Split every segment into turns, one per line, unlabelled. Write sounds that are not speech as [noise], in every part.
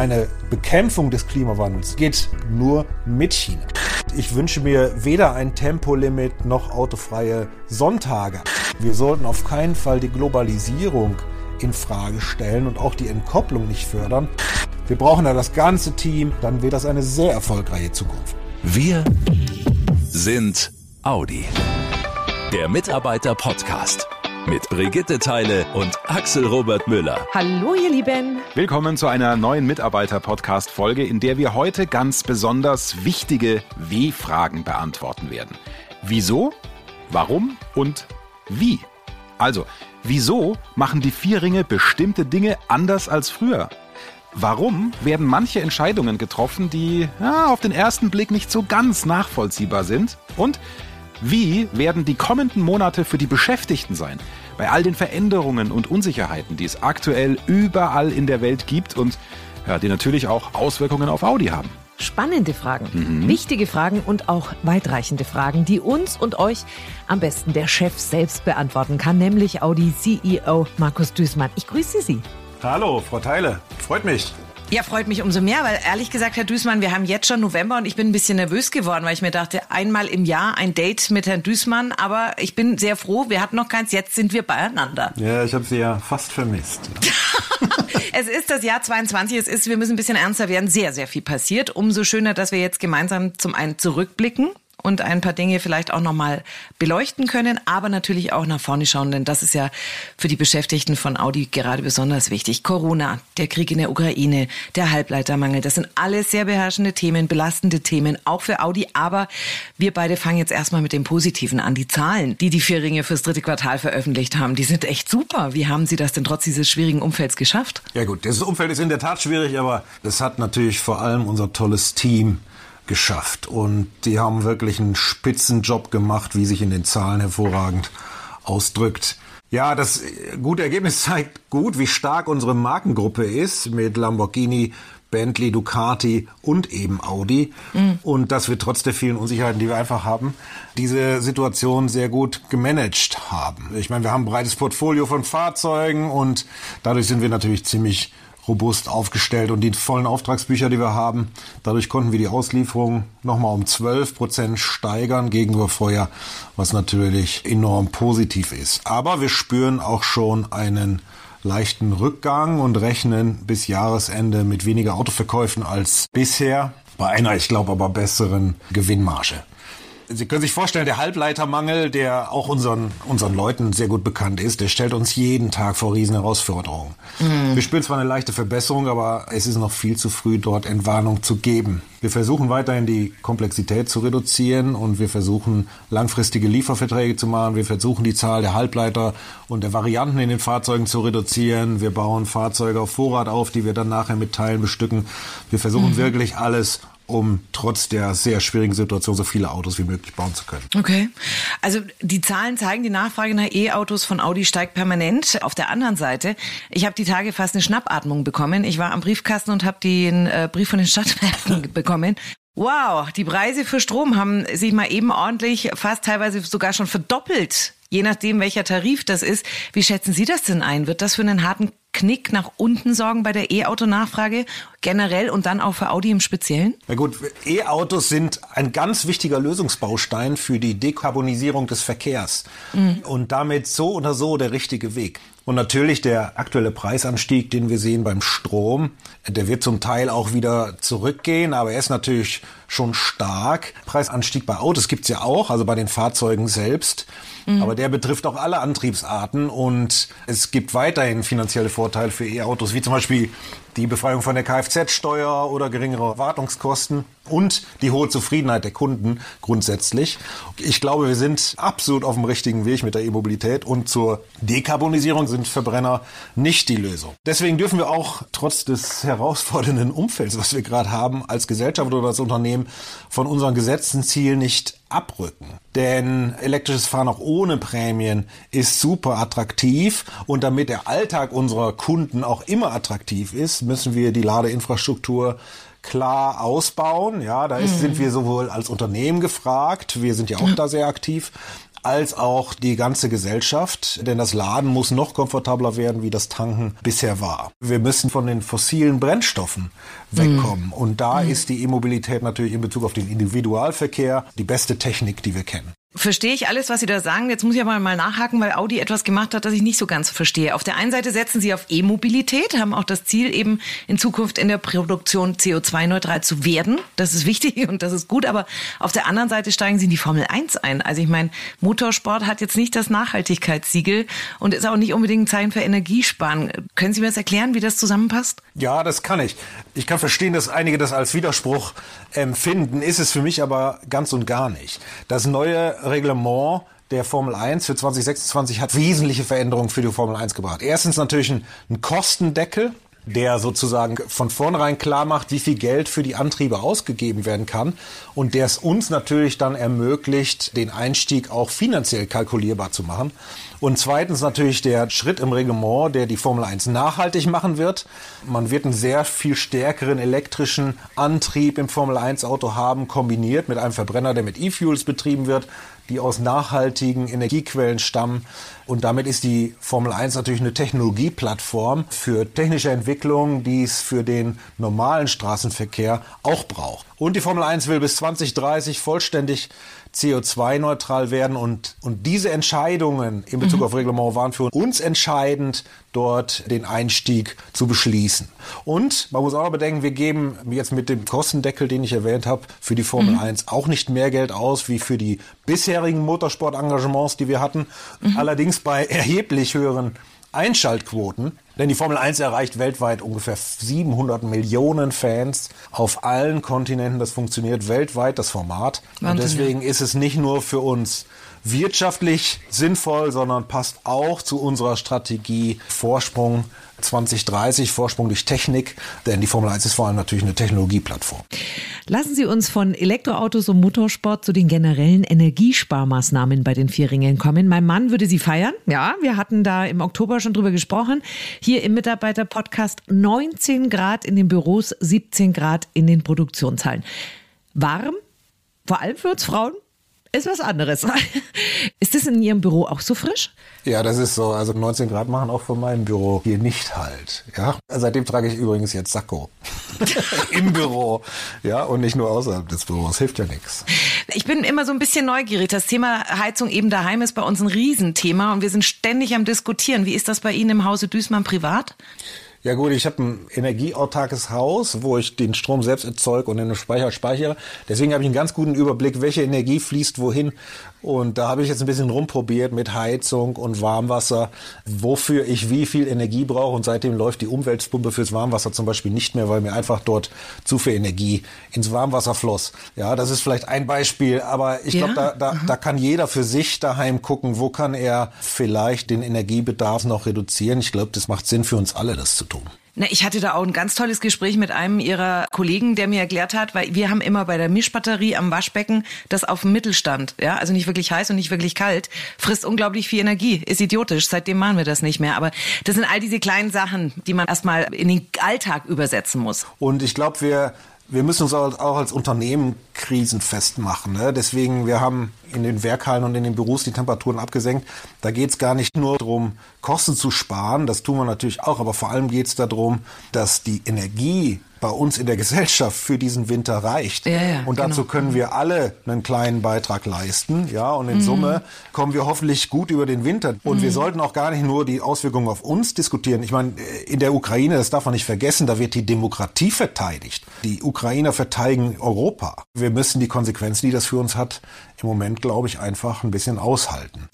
Eine Bekämpfung des Klimawandels geht nur mit China. Ich wünsche mir weder ein Tempolimit noch autofreie Sonntage. Wir sollten auf keinen Fall die Globalisierung in Frage stellen und auch die Entkopplung nicht fördern. Wir brauchen da das ganze Team, dann wird das eine sehr erfolgreiche Zukunft.
Wir sind Audi. Der Mitarbeiter Podcast mit Brigitte Teile und Axel Robert Müller.
Hallo ihr Lieben.
Willkommen zu einer neuen Mitarbeiter-Podcast-Folge, in der wir heute ganz besonders wichtige W-Fragen beantworten werden. Wieso, warum und wie? Also, wieso machen die Vierringe bestimmte Dinge anders als früher? Warum werden manche Entscheidungen getroffen, die ja, auf den ersten Blick nicht so ganz nachvollziehbar sind? Und wie werden die kommenden Monate für die Beschäftigten sein? Bei all den Veränderungen und Unsicherheiten, die es aktuell überall in der Welt gibt und ja, die natürlich auch Auswirkungen auf Audi haben.
Spannende Fragen, mhm. wichtige Fragen und auch weitreichende Fragen, die uns und euch am besten der Chef selbst beantworten kann, nämlich Audi CEO Markus Düßmann. Ich grüße Sie.
Hallo, Frau Teile. Freut mich.
Ja, freut mich umso mehr, weil ehrlich gesagt, Herr Düßmann, wir haben jetzt schon November und ich bin ein bisschen nervös geworden, weil ich mir dachte, einmal im Jahr ein Date mit Herrn Düßmann, aber ich bin sehr froh, wir hatten noch keins, jetzt sind wir beieinander.
Ja, ich habe Sie ja fast vermisst. [laughs]
es ist das Jahr 22, es ist, wir müssen ein bisschen ernster werden, sehr, sehr viel passiert. Umso schöner, dass wir jetzt gemeinsam zum einen zurückblicken und ein paar Dinge vielleicht auch nochmal beleuchten können, aber natürlich auch nach vorne schauen, denn das ist ja für die Beschäftigten von Audi gerade besonders wichtig. Corona, der Krieg in der Ukraine, der Halbleitermangel, das sind alles sehr beherrschende Themen, belastende Themen, auch für Audi, aber wir beide fangen jetzt erstmal mit dem Positiven an. Die Zahlen, die die Vierringe fürs dritte Quartal veröffentlicht haben, die sind echt super. Wie haben Sie das denn trotz dieses schwierigen Umfelds geschafft?
Ja gut, das Umfeld ist in der Tat schwierig, aber das hat natürlich vor allem unser tolles Team geschafft. Und die haben wirklich einen Spitzenjob gemacht, wie sich in den Zahlen hervorragend ausdrückt. Ja, das gute Ergebnis zeigt gut, wie stark unsere Markengruppe ist mit Lamborghini, Bentley, Ducati und eben Audi. Mhm. Und dass wir trotz der vielen Unsicherheiten, die wir einfach haben, diese Situation sehr gut gemanagt haben. Ich meine, wir haben ein breites Portfolio von Fahrzeugen und dadurch sind wir natürlich ziemlich robust aufgestellt und die vollen Auftragsbücher, die wir haben, dadurch konnten wir die Auslieferung nochmal um 12 Prozent steigern gegenüber vorher, was natürlich enorm positiv ist. Aber wir spüren auch schon einen leichten Rückgang und rechnen bis Jahresende mit weniger Autoverkäufen als bisher, bei einer, ich glaube, aber besseren Gewinnmarge. Sie können sich vorstellen, der Halbleitermangel, der auch unseren, unseren Leuten sehr gut bekannt ist, der stellt uns jeden Tag vor riesen Herausforderungen. Mhm. Wir spüren zwar eine leichte Verbesserung, aber es ist noch viel zu früh, dort Entwarnung zu geben. Wir versuchen weiterhin die Komplexität zu reduzieren und wir versuchen langfristige Lieferverträge zu machen. Wir versuchen die Zahl der Halbleiter und der Varianten in den Fahrzeugen zu reduzieren. Wir bauen Fahrzeuge auf Vorrat auf, die wir dann nachher mit Teilen bestücken. Wir versuchen mhm. wirklich alles um trotz der sehr schwierigen Situation so viele Autos wie möglich bauen zu können.
Okay. Also die Zahlen zeigen, die Nachfrage nach E-Autos von Audi steigt permanent. Auf der anderen Seite, ich habe die Tage fast eine Schnappatmung bekommen. Ich war am Briefkasten und habe den äh, Brief von den Stadtwerken [laughs] bekommen. Wow, die Preise für Strom haben sich mal eben ordentlich, fast teilweise sogar schon verdoppelt je nachdem, welcher Tarif das ist. Wie schätzen Sie das denn ein? Wird das für einen harten Knick nach unten sorgen bei der E-Auto-Nachfrage generell und dann auch für Audi im Speziellen?
Na gut, E-Autos sind ein ganz wichtiger Lösungsbaustein für die Dekarbonisierung des Verkehrs mhm. und damit so oder so der richtige Weg. Und natürlich der aktuelle Preisanstieg, den wir sehen beim Strom, der wird zum Teil auch wieder zurückgehen, aber er ist natürlich schon stark. Preisanstieg bei Autos gibt's ja auch, also bei den Fahrzeugen selbst. Mhm. Aber der betrifft auch alle Antriebsarten und es gibt weiterhin finanzielle Vorteile für E-Autos, wie zum Beispiel die Befreiung von der Kfz-Steuer oder geringere Wartungskosten und die hohe Zufriedenheit der Kunden grundsätzlich. Ich glaube, wir sind absolut auf dem richtigen Weg mit der E-Mobilität und zur Dekarbonisierung sind Verbrenner nicht die Lösung. Deswegen dürfen wir auch trotz des herausfordernden Umfelds, was wir gerade haben, als Gesellschaft oder als Unternehmen von unseren gesetzten Zielen nicht abrücken. Denn elektrisches Fahren auch ohne Prämien ist super attraktiv und damit der Alltag unserer Kunden auch immer attraktiv ist, müssen wir die Ladeinfrastruktur klar ausbauen. Ja, da ist, mhm. sind wir sowohl als Unternehmen gefragt, wir sind ja auch da sehr aktiv, als auch die ganze Gesellschaft, denn das Laden muss noch komfortabler werden, wie das Tanken bisher war. Wir müssen von den fossilen Brennstoffen wegkommen mhm. und da mhm. ist die E-Mobilität natürlich in Bezug auf den Individualverkehr die beste Technik, die wir kennen.
Verstehe ich alles, was Sie da sagen. Jetzt muss ich aber mal nachhaken, weil Audi etwas gemacht hat, das ich nicht so ganz verstehe. Auf der einen Seite setzen Sie auf E-Mobilität, haben auch das Ziel, eben in Zukunft in der Produktion CO2-neutral zu werden. Das ist wichtig [laughs] und das ist gut. Aber auf der anderen Seite steigen Sie in die Formel 1 ein. Also ich meine, Motorsport hat jetzt nicht das Nachhaltigkeitssiegel und ist auch nicht unbedingt ein Zeichen für Energiesparen. Können Sie mir das erklären, wie das zusammenpasst?
Ja, das kann ich. Ich kann verstehen, dass einige das als Widerspruch empfinden, ist es für mich aber ganz und gar nicht. Das neue Reglement der Formel 1 für 2026 hat wesentliche Veränderungen für die Formel 1 gebracht. Erstens natürlich ein, ein Kostendeckel, der sozusagen von vornherein klar macht, wie viel Geld für die Antriebe ausgegeben werden kann und der es uns natürlich dann ermöglicht, den Einstieg auch finanziell kalkulierbar zu machen. Und zweitens natürlich der Schritt im Reglement, der die Formel 1 nachhaltig machen wird. Man wird einen sehr viel stärkeren elektrischen Antrieb im Formel 1 Auto haben, kombiniert mit einem Verbrenner, der mit E-Fuels betrieben wird die aus nachhaltigen Energiequellen stammen. Und damit ist die Formel 1 natürlich eine Technologieplattform für technische Entwicklungen, die es für den normalen Straßenverkehr auch braucht. Und die Formel 1 will bis 2030 vollständig CO2-neutral werden und, und diese Entscheidungen in Bezug mhm. auf Reglement waren für uns entscheidend, dort den Einstieg zu beschließen. Und man muss auch noch bedenken, wir geben jetzt mit dem Kostendeckel, den ich erwähnt habe, für die Formel mhm. 1 auch nicht mehr Geld aus wie für die bisherigen Motorsportengagements, die wir hatten. Mhm. Allerdings bei erheblich höheren Einschaltquoten. Denn die Formel 1 erreicht weltweit ungefähr 700 Millionen Fans auf allen Kontinenten. Das funktioniert weltweit, das Format. Wahnsinn, Und deswegen ist es nicht nur für uns wirtschaftlich sinnvoll, sondern passt auch zu unserer Strategie Vorsprung 2030, Vorsprung durch Technik, denn die Formel 1 ist vor allem natürlich eine Technologieplattform.
Lassen Sie uns von Elektroautos und Motorsport zu den generellen Energiesparmaßnahmen bei den Vierringen kommen. Mein Mann würde sie feiern. Ja, wir hatten da im Oktober schon drüber gesprochen. Hier im Mitarbeiter-Podcast 19 Grad in den Büros, 17 Grad in den Produktionshallen. Warm, vor allem für uns Frauen, ist was anderes. [laughs] Ist das in Ihrem Büro auch so frisch?
Ja, das ist so. Also 19 Grad machen auch von meinem Büro hier nicht halt. Ja, seitdem trage ich übrigens jetzt Sakko [laughs] [laughs] im Büro. Ja, und nicht nur außerhalb des Büros. Hilft ja nichts.
Ich bin immer so ein bisschen neugierig. Das Thema Heizung eben daheim ist bei uns ein Riesenthema und wir sind ständig am diskutieren. Wie ist das bei Ihnen im Hause Düßmann privat?
Ja gut, ich habe ein energieautarkes Haus, wo ich den Strom selbst erzeuge und in einem Speicher speichere. Deswegen habe ich einen ganz guten Überblick, welche Energie fließt wohin und da habe ich jetzt ein bisschen rumprobiert mit Heizung und Warmwasser, wofür ich wie viel Energie brauche. Und seitdem läuft die Umweltpumpe fürs Warmwasser zum Beispiel nicht mehr, weil mir einfach dort zu viel Energie ins Warmwasser floss. Ja, das ist vielleicht ein Beispiel, aber ich ja? glaube, da, da, da kann jeder für sich daheim gucken, wo kann er vielleicht den Energiebedarf noch reduzieren. Ich glaube, das macht Sinn für uns alle, das zu tun.
Na, ich hatte da auch ein ganz tolles Gespräch mit einem ihrer Kollegen, der mir erklärt hat, weil wir haben immer bei der Mischbatterie am Waschbecken das auf dem Mittelstand, ja, also nicht wirklich heiß und nicht wirklich kalt, frisst unglaublich viel Energie, ist idiotisch, seitdem machen wir das nicht mehr, aber das sind all diese kleinen Sachen, die man erstmal in den Alltag übersetzen muss.
Und ich glaube, wir wir müssen uns auch als Unternehmen krisenfest machen. Ne? Deswegen, wir haben in den Werkhallen und in den Büros die Temperaturen abgesenkt. Da geht es gar nicht nur darum, Kosten zu sparen, das tun wir natürlich auch, aber vor allem geht es darum, dass die Energie bei uns in der [laughs] Gesellschaft für diesen Winter reicht. Ja, ja, und dazu genau. können wir alle einen kleinen Beitrag leisten. Ja, und in mhm. Summe kommen wir hoffentlich gut über den Winter. Und mhm. wir sollten auch gar nicht nur die Auswirkungen auf uns diskutieren. Ich meine, in der Ukraine, das darf man nicht vergessen, da wird die Demokratie verteidigt. Die Ukrainer verteidigen Europa. Wir müssen die Konsequenzen, die das für uns hat, im Moment, glaube ich, einfach ein bisschen aushalten.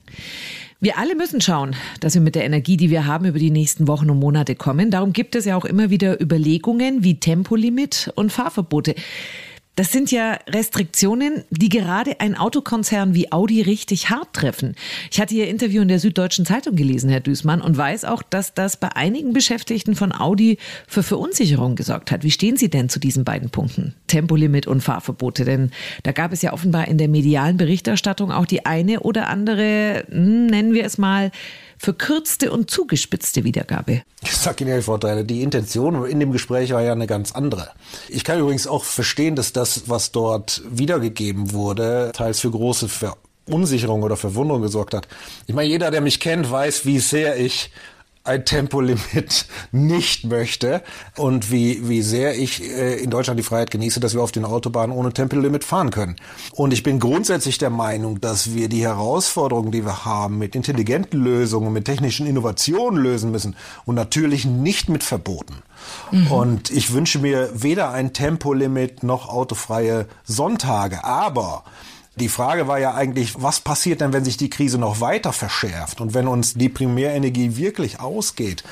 Wir alle müssen schauen, dass wir mit der Energie, die wir haben, über die nächsten Wochen und Monate kommen. Darum gibt es ja auch immer wieder Überlegungen wie Tempolimit und Fahrverbote. Das sind ja Restriktionen, die gerade ein Autokonzern wie Audi richtig hart treffen. Ich hatte Ihr Interview in der Süddeutschen Zeitung gelesen, Herr Düßmann, und weiß auch, dass das bei einigen Beschäftigten von Audi für Verunsicherung gesorgt hat. Wie stehen Sie denn zu diesen beiden Punkten? Tempolimit und Fahrverbote? Denn da gab es ja offenbar in der medialen Berichterstattung auch die eine oder andere, hm, nennen wir es mal, verkürzte und zugespitzte Wiedergabe.
Ich sage Ihnen, Herr Vorteile, die Intention in dem Gespräch war ja eine ganz andere. Ich kann übrigens auch verstehen, dass das, was dort wiedergegeben wurde, teils für große Verunsicherung oder Verwunderung gesorgt hat. Ich meine, jeder, der mich kennt, weiß, wie sehr ich ein Tempolimit [laughs] nicht möchte und wie, wie sehr ich äh, in Deutschland die Freiheit genieße, dass wir auf den Autobahnen ohne Tempolimit fahren können. Und ich bin grundsätzlich der Meinung, dass wir die Herausforderungen, die wir haben, mit intelligenten Lösungen, mit technischen Innovationen lösen müssen und natürlich nicht mit Verboten. Mhm. Und ich wünsche mir weder ein Tempolimit noch autofreie Sonntage, aber die Frage war ja eigentlich, was passiert denn, wenn sich die Krise noch weiter verschärft und wenn uns die Primärenergie wirklich ausgeht?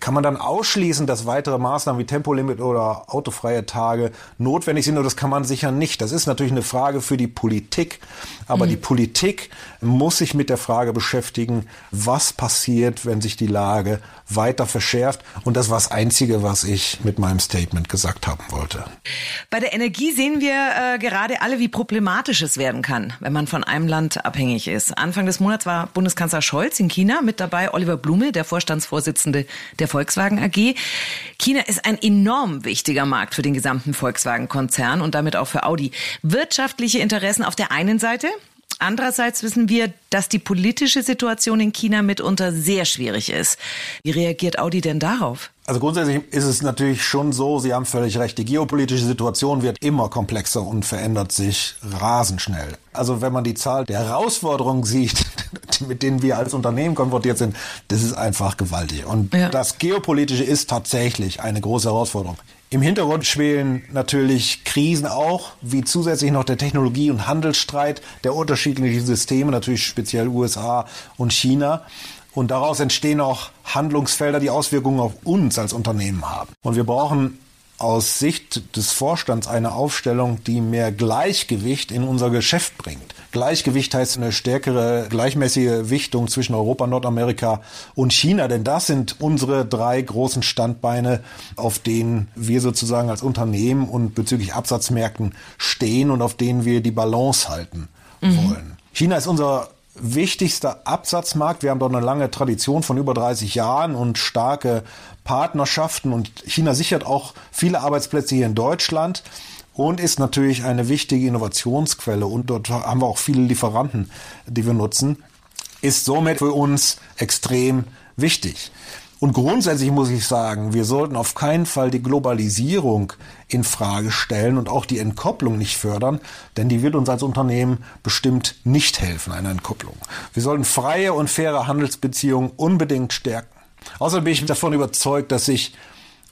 Kann man dann ausschließen, dass weitere Maßnahmen wie Tempolimit oder autofreie Tage notwendig sind? Und das kann man sicher nicht. Das ist natürlich eine Frage für die Politik. Aber mhm. die Politik muss sich mit der Frage beschäftigen, was passiert, wenn sich die Lage weiter verschärft. Und das war das Einzige, was ich mit meinem Statement gesagt haben wollte.
Bei der Energie sehen wir äh, gerade alle, wie problematisch es werden kann, wenn man von einem Land abhängig ist. Anfang des Monats war Bundeskanzler Scholz in China mit dabei, Oliver Blume, der Vorstandsvorsitzende der Volkswagen AG. China ist ein enorm wichtiger Markt für den gesamten Volkswagen-Konzern und damit auch für Audi. Wirtschaftliche Interessen auf der einen Seite, Andererseits wissen wir, dass die politische Situation in China mitunter sehr schwierig ist. Wie reagiert Audi denn darauf?
Also grundsätzlich ist es natürlich schon so, Sie haben völlig recht, die geopolitische Situation wird immer komplexer und verändert sich rasend schnell. Also wenn man die Zahl der Herausforderungen sieht, [laughs] mit denen wir als Unternehmen konfrontiert sind, das ist einfach gewaltig. Und ja. das Geopolitische ist tatsächlich eine große Herausforderung. Im Hintergrund schwelen natürlich Krisen auch, wie zusätzlich noch der Technologie- und Handelsstreit der unterschiedlichen Systeme, natürlich speziell USA und China. Und daraus entstehen auch Handlungsfelder, die Auswirkungen auf uns als Unternehmen haben. Und wir brauchen aus Sicht des Vorstands eine Aufstellung, die mehr Gleichgewicht in unser Geschäft bringt. Gleichgewicht heißt eine stärkere gleichmäßige Wichtung zwischen Europa, Nordamerika und China, denn das sind unsere drei großen Standbeine, auf denen wir sozusagen als Unternehmen und bezüglich Absatzmärkten stehen und auf denen wir die Balance halten mhm. wollen. China ist unser wichtigster Absatzmarkt. Wir haben dort eine lange Tradition von über 30 Jahren und starke Partnerschaften und China sichert auch viele Arbeitsplätze hier in Deutschland und ist natürlich eine wichtige Innovationsquelle und dort haben wir auch viele Lieferanten, die wir nutzen, ist somit für uns extrem wichtig. Und grundsätzlich muss ich sagen, wir sollten auf keinen Fall die Globalisierung in Frage stellen und auch die Entkopplung nicht fördern, denn die wird uns als Unternehmen bestimmt nicht helfen, eine Entkopplung. Wir sollten freie und faire Handelsbeziehungen unbedingt stärken. Außerdem bin ich davon überzeugt, dass sich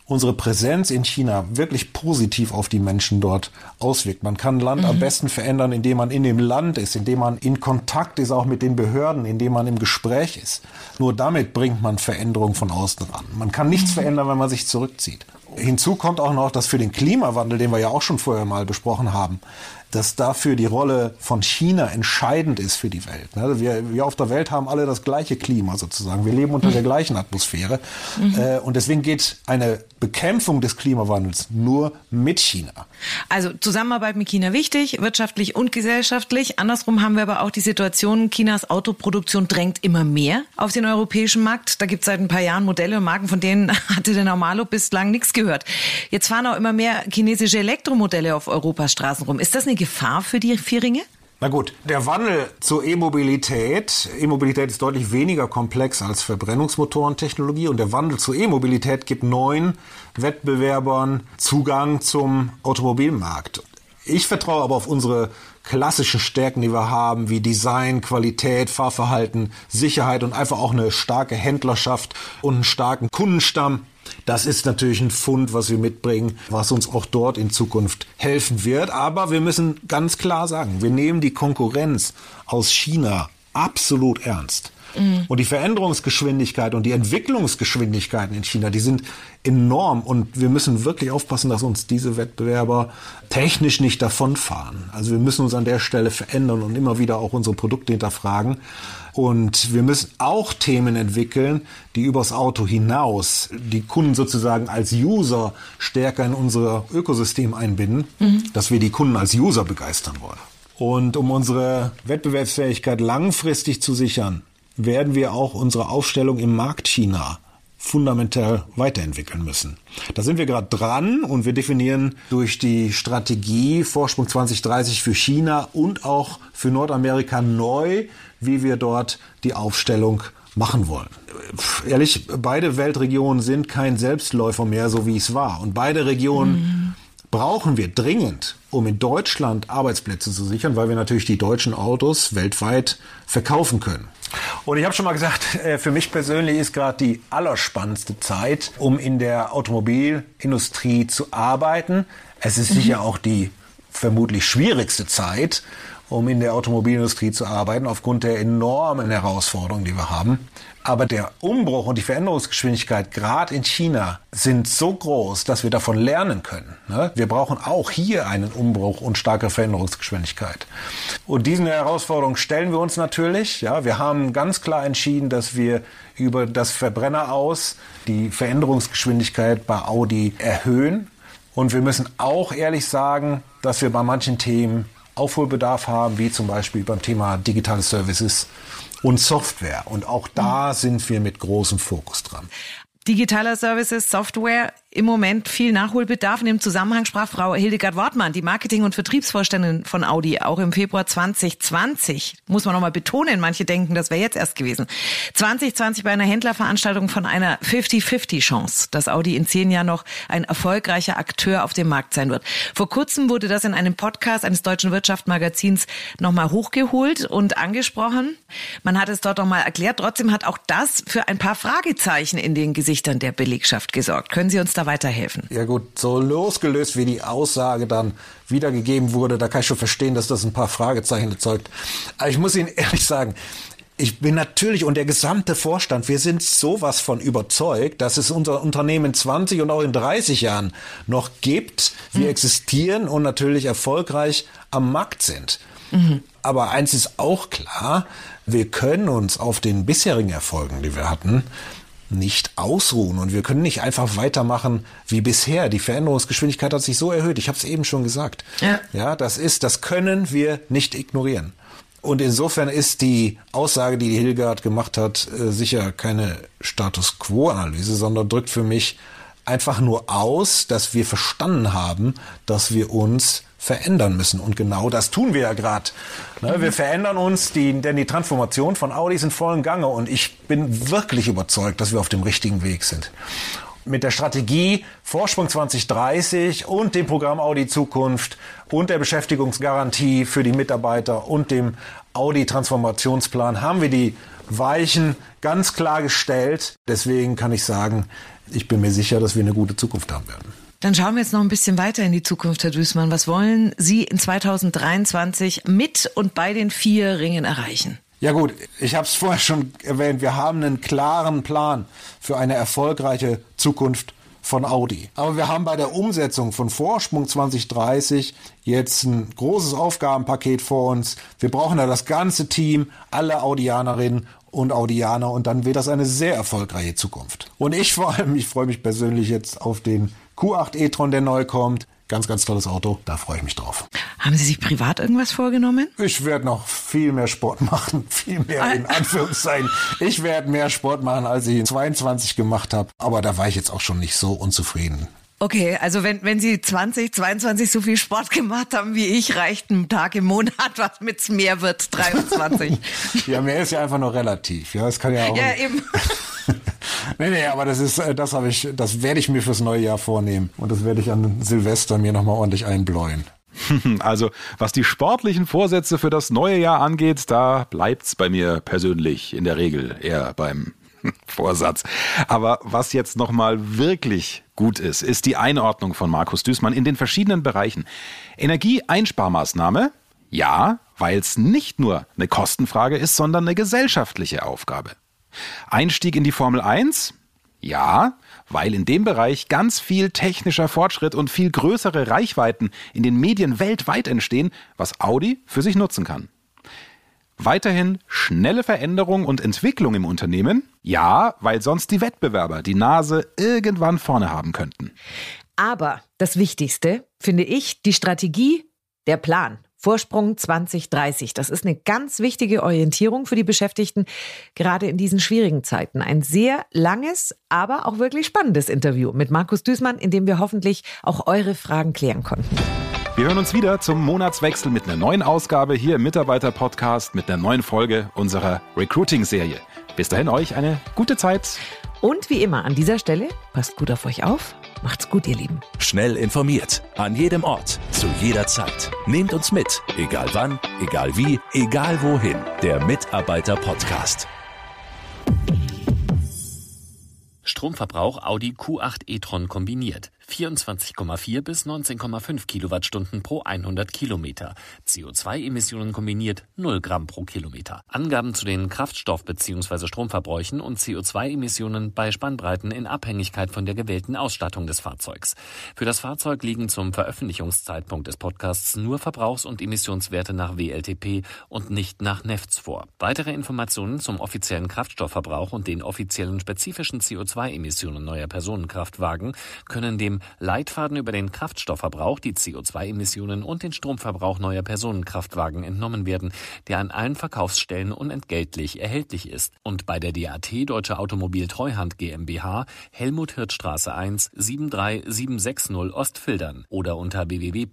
unsere Präsenz in China wirklich positiv auf die Menschen dort auswirkt. Man kann Land mhm. am besten verändern, indem man in dem Land ist, indem man in Kontakt ist, auch mit den Behörden, indem man im Gespräch ist. Nur damit bringt man Veränderung von außen ran. Man kann nichts mhm. verändern, wenn man sich zurückzieht. Hinzu kommt auch noch, dass für den Klimawandel, den wir ja auch schon vorher mal besprochen haben, dass dafür die Rolle von China entscheidend ist für die Welt. Ne? Wir, wir auf der Welt haben alle das gleiche Klima sozusagen. Wir leben unter der gleichen Atmosphäre. Mhm. Äh, und deswegen geht eine Bekämpfung des Klimawandels nur mit China.
Also Zusammenarbeit mit China wichtig, wirtschaftlich und gesellschaftlich. Andersrum haben wir aber auch die Situation, Chinas Autoproduktion drängt immer mehr auf den europäischen Markt. Da gibt es seit ein paar Jahren Modelle und Marken, von denen [laughs] hatte der Normalo bislang nichts gehört. Jetzt fahren auch immer mehr chinesische Elektromodelle auf Europas Straßen rum. Ist das eine Gefahr für die Vieringe?
Na gut, der Wandel zur E-Mobilität, E-Mobilität ist deutlich weniger komplex als Verbrennungsmotorentechnologie und der Wandel zur E-Mobilität gibt neuen Wettbewerbern Zugang zum Automobilmarkt. Ich vertraue aber auf unsere klassischen Stärken, die wir haben, wie Design, Qualität, Fahrverhalten, Sicherheit und einfach auch eine starke Händlerschaft und einen starken Kundenstamm. Das ist natürlich ein Fund, was wir mitbringen, was uns auch dort in Zukunft helfen wird. Aber wir müssen ganz klar sagen, wir nehmen die Konkurrenz aus China absolut ernst. Mhm. Und die Veränderungsgeschwindigkeit und die Entwicklungsgeschwindigkeiten in China, die sind enorm. Und wir müssen wirklich aufpassen, dass uns diese Wettbewerber technisch nicht davonfahren. Also wir müssen uns an der Stelle verändern und immer wieder auch unsere Produkte hinterfragen. Und wir müssen auch Themen entwickeln, die übers Auto hinaus die Kunden sozusagen als User stärker in unser Ökosystem einbinden, mhm. dass wir die Kunden als User begeistern wollen. Und um unsere Wettbewerbsfähigkeit langfristig zu sichern, werden wir auch unsere Aufstellung im Markt China fundamental weiterentwickeln müssen. Da sind wir gerade dran und wir definieren durch die Strategie Vorsprung 2030 für China und auch für Nordamerika neu, wie wir dort die Aufstellung machen wollen. Ehrlich, beide Weltregionen sind kein Selbstläufer mehr, so wie es war. Und beide Regionen mhm. brauchen wir dringend, um in Deutschland Arbeitsplätze zu sichern, weil wir natürlich die deutschen Autos weltweit verkaufen können. Und ich habe schon mal gesagt, [laughs] äh, für mich persönlich ist gerade die allerspannendste Zeit, um in der Automobilindustrie zu arbeiten. Es ist mhm. sicher auch die vermutlich schwierigste Zeit, um in der Automobilindustrie zu arbeiten, aufgrund der enormen Herausforderungen, die wir haben. Aber der Umbruch und die Veränderungsgeschwindigkeit gerade in China sind so groß, dass wir davon lernen können. Ne? Wir brauchen auch hier einen Umbruch und starke Veränderungsgeschwindigkeit. Und diesen Herausforderungen stellen wir uns natürlich. Ja, wir haben ganz klar entschieden, dass wir über das Verbrenner aus die Veränderungsgeschwindigkeit bei Audi erhöhen. Und wir müssen auch ehrlich sagen, dass wir bei manchen Themen Aufholbedarf haben, wie zum Beispiel beim Thema digitale Services und Software. Und auch da sind wir mit großem Fokus dran.
Digitaler Services, Software im Moment viel Nachholbedarf. In dem Zusammenhang sprach Frau Hildegard Wortmann, die Marketing- und Vertriebsvorständin von Audi, auch im Februar 2020. Muss man nochmal betonen, manche denken, das wäre jetzt erst gewesen. 2020 bei einer Händlerveranstaltung von einer 50-50-Chance, dass Audi in zehn Jahren noch ein erfolgreicher Akteur auf dem Markt sein wird. Vor kurzem wurde das in einem Podcast eines deutschen Wirtschaftsmagazins nochmal hochgeholt und angesprochen. Man hat es dort nochmal erklärt. Trotzdem hat auch das für ein paar Fragezeichen in den Gesichtern der Belegschaft gesorgt. Können Sie uns da weiterhelfen?
Ja gut, so losgelöst wie die Aussage dann wiedergegeben wurde, da kann ich schon verstehen, dass das ein paar Fragezeichen erzeugt. Aber ich muss Ihnen ehrlich sagen, ich bin natürlich und der gesamte Vorstand, wir sind sowas von überzeugt, dass es unser Unternehmen in 20 und auch in 30 Jahren noch gibt. Wir mhm. existieren und natürlich erfolgreich am Markt sind. Mhm. Aber eins ist auch klar, wir können uns auf den bisherigen Erfolgen, die wir hatten, nicht ausruhen und wir können nicht einfach weitermachen wie bisher. Die Veränderungsgeschwindigkeit hat sich so erhöht. Ich habe es eben schon gesagt. Ja. ja, das ist, das können wir nicht ignorieren. Und insofern ist die Aussage, die Hilgard gemacht hat, äh, sicher keine Status Quo-Analyse, sondern drückt für mich einfach nur aus, dass wir verstanden haben, dass wir uns verändern müssen. Und genau das tun wir ja gerade. Ne, wir verändern uns, die, denn die Transformation von Audi ist in vollem Gange. Und ich bin wirklich überzeugt, dass wir auf dem richtigen Weg sind. Mit der Strategie Vorsprung 2030 und dem Programm Audi Zukunft und der Beschäftigungsgarantie für die Mitarbeiter und dem Audi Transformationsplan haben wir die Weichen ganz klar gestellt. Deswegen kann ich sagen, ich bin mir sicher, dass wir eine gute Zukunft haben werden.
Dann schauen wir jetzt noch ein bisschen weiter in die Zukunft, Herr Düßmann. Was wollen Sie in 2023 mit und bei den vier Ringen erreichen?
Ja gut, ich habe es vorher schon erwähnt, wir haben einen klaren Plan für eine erfolgreiche Zukunft von Audi. Aber wir haben bei der Umsetzung von Vorsprung 2030 jetzt ein großes Aufgabenpaket vor uns. Wir brauchen da das ganze Team, alle Audianerinnen und Audianer und dann wird das eine sehr erfolgreiche Zukunft. Und ich vor allem, ich freue mich persönlich jetzt auf den Q8 e-tron, der neu kommt. Ganz, ganz tolles Auto. Da freue ich mich drauf.
Haben Sie sich privat irgendwas vorgenommen?
Ich werde noch viel mehr Sport [laughs] machen. Viel mehr in Anführungszeichen. Ich werde mehr Sport machen, als ich in 22 gemacht habe. Aber da war ich jetzt auch schon nicht so unzufrieden.
Okay, also wenn, wenn Sie 20, 22 so viel Sport gemacht haben wie ich, reicht ein Tag im Monat, was mit mehr wird, 23. [laughs]
ja, mehr ist ja einfach nur relativ. Ja, das kann ja auch.
Ja, eben. [laughs]
nee, nee, aber das ist, äh, das habe ich, das werde ich mir fürs neue Jahr vornehmen. Und das werde ich an Silvester mir nochmal ordentlich einbläuen. [laughs]
Also, was die sportlichen Vorsätze für das neue Jahr angeht, da bleibt's bei mir persönlich in der Regel eher beim [laughs] Vorsatz. Aber was jetzt nochmal wirklich gut ist, ist die Einordnung von Markus Düßmann in den verschiedenen Bereichen. Energieeinsparmaßnahme? Ja, weil es nicht nur eine Kostenfrage ist, sondern eine gesellschaftliche Aufgabe. Einstieg in die Formel 1? Ja, weil in dem Bereich ganz viel technischer Fortschritt und viel größere Reichweiten in den Medien weltweit entstehen, was Audi für sich nutzen kann. Weiterhin schnelle Veränderung und Entwicklung im Unternehmen? Ja, weil sonst die Wettbewerber die Nase irgendwann vorne haben könnten.
Aber das Wichtigste finde ich die Strategie, der Plan. Vorsprung 2030. Das ist eine ganz wichtige Orientierung für die Beschäftigten, gerade in diesen schwierigen Zeiten. Ein sehr langes, aber auch wirklich spannendes Interview mit Markus Düßmann, in dem wir hoffentlich auch eure Fragen klären konnten.
Wir hören uns wieder zum Monatswechsel mit einer neuen Ausgabe hier im Mitarbeiter-Podcast mit einer neuen Folge unserer Recruiting-Serie. Bis dahin euch eine gute Zeit.
Und wie immer an dieser Stelle, passt gut auf euch auf. Macht's gut, ihr Lieben.
Schnell informiert, an jedem Ort, zu jeder Zeit. Nehmt uns mit, egal wann, egal wie, egal wohin. Der Mitarbeiter-Podcast.
Stromverbrauch Audi Q8 e-tron kombiniert. 24,4 bis 19,5 Kilowattstunden pro 100 Kilometer. CO2-Emissionen kombiniert 0 Gramm pro Kilometer. Angaben zu den Kraftstoff- bzw. Stromverbräuchen und CO2-Emissionen bei Spannbreiten in Abhängigkeit von der gewählten Ausstattung des Fahrzeugs. Für das Fahrzeug liegen zum Veröffentlichungszeitpunkt des Podcasts nur Verbrauchs- und Emissionswerte nach WLTP und nicht nach NEFTS vor. Weitere Informationen zum offiziellen Kraftstoffverbrauch und den offiziellen spezifischen CO2-Emissionen neuer Personenkraftwagen können dem Leitfaden über den Kraftstoffverbrauch, die CO2-Emissionen und den Stromverbrauch neuer Personenkraftwagen entnommen werden, der an allen Verkaufsstellen unentgeltlich erhältlich ist und bei der DAT Deutsche Automobil Treuhand GmbH Helmut Hirtstraße 1 73760 Ostfildern oder unter www.dat.de.